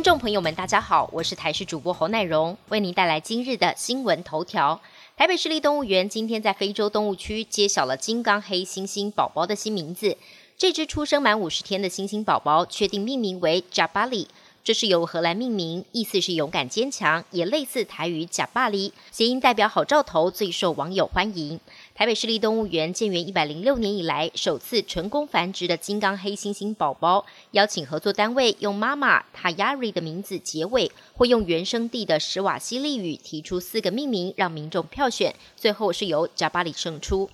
听众朋友们，大家好，我是台视主播侯乃荣，为您带来今日的新闻头条。台北市立动物园今天在非洲动物区揭晓了金刚黑猩猩宝宝的新名字。这只出生满五十天的猩猩宝宝确定命名为 Jabali。这是由荷兰命名，意思是勇敢坚强，也类似台语“假巴黎”，谐音代表好兆头，最受网友欢迎。台北市立动物园建园一百零六年以来，首次成功繁殖的金刚黑猩猩宝宝，邀请合作单位用妈妈塔亚瑞的名字结尾，或用原生地的史瓦西利语提出四个命名，让民众票选，最后是由贾巴里胜出。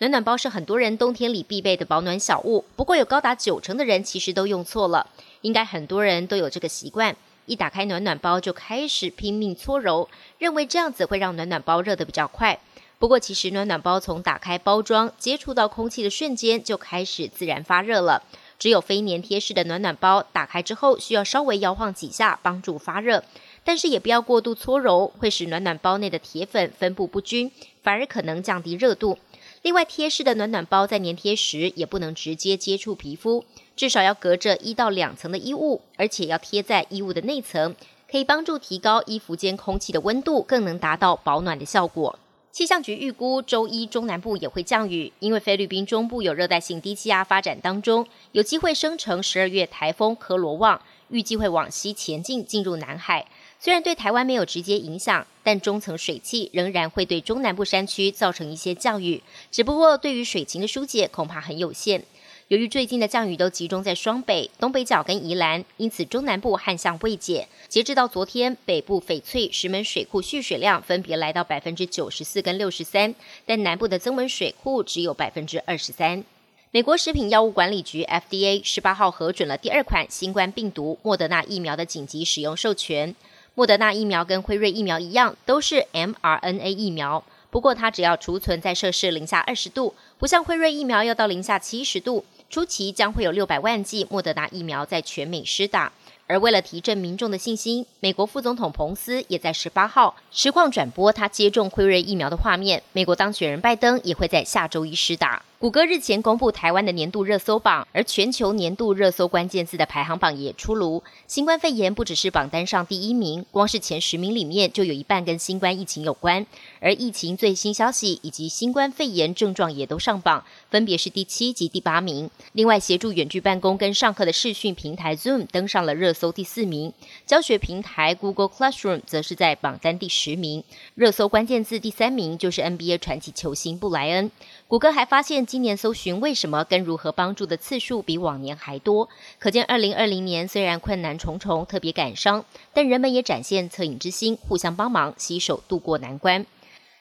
暖暖包是很多人冬天里必备的保暖小物，不过有高达九成的人其实都用错了。应该很多人都有这个习惯，一打开暖暖包就开始拼命搓揉，认为这样子会让暖暖包热得比较快。不过其实暖暖包从打开包装接触到空气的瞬间就开始自然发热了。只有非粘贴式的暖暖包打开之后需要稍微摇晃几下帮助发热，但是也不要过度搓揉，会使暖暖包内的铁粉分布不均，反而可能降低热度。另外，贴式的暖暖包在粘贴时也不能直接接触皮肤，至少要隔着一到两层的衣物，而且要贴在衣物的内层，可以帮助提高衣服间空气的温度，更能达到保暖的效果。气象局预估周一中南部也会降雨，因为菲律宾中部有热带性低气压发展当中，有机会生成十二月台风科罗旺，预计会往西前进，进入南海。虽然对台湾没有直接影响，但中层水汽仍然会对中南部山区造成一些降雨。只不过对于水情的疏解恐怕很有限。由于最近的降雨都集中在双北、东北角跟宜兰，因此中南部旱象未解。截至到昨天，北部翡翠、石门水库蓄水量分别来到百分之九十四跟六十三，但南部的增文水库只有百分之二十三。美国食品药物管理局 FDA 十八号核准了第二款新冠病毒莫德纳疫苗的紧急使用授权。莫德纳疫苗跟辉瑞疫苗一样，都是 mRNA 疫苗。不过它只要储存在摄氏零下二十度，不像辉瑞疫苗要到零下七十度。初期将会有六百万剂莫德纳疫苗在全美施打。而为了提振民众的信心，美国副总统彭斯也在十八号实况转播他接种辉瑞疫苗的画面。美国当选人拜登也会在下周一施打。谷歌日前公布台湾的年度热搜榜，而全球年度热搜关键字的排行榜也出炉。新冠肺炎不只是榜单上第一名，光是前十名里面就有一半跟新冠疫情有关。而疫情最新消息以及新冠肺炎症状也都上榜，分别是第七及第八名。另外，协助远距办公跟上课的视讯平台 Zoom 登上了热搜第四名，教学平台 Google Classroom 则是在榜单第十名。热搜关键字第三名就是 NBA 传奇球星布莱恩。谷歌还发现，今年搜寻为什么跟如何帮助的次数比往年还多，可见二零二零年虽然困难重重，特别感伤，但人们也展现恻隐之心，互相帮忙，携手度过难关。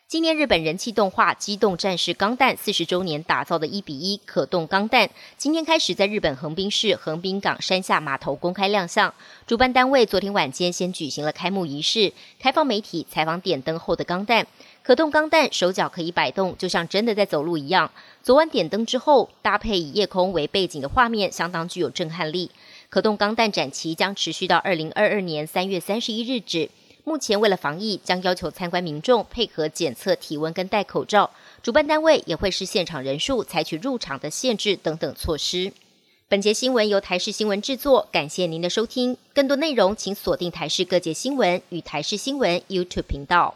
今年日本人气动画《机动战士钢弹》四十周年打造的一比一可动钢弹，今天开始在日本横滨市横滨港山下码头公开亮相。主办单位昨天晚间先举行了开幕仪式，开放媒体采访点灯后的钢弹。可动钢弹手脚可以摆动，就像真的在走路一样。昨晚点灯之后，搭配以夜空为背景的画面，相当具有震撼力。可动钢弹展期将持续到二零二二年三月三十一日止。目前为了防疫，将要求参观民众配合检测体温跟戴口罩。主办单位也会视现场人数采取入场的限制等等措施。本节新闻由台视新闻制作，感谢您的收听。更多内容请锁定台视各界新闻与台视新闻 YouTube 频道。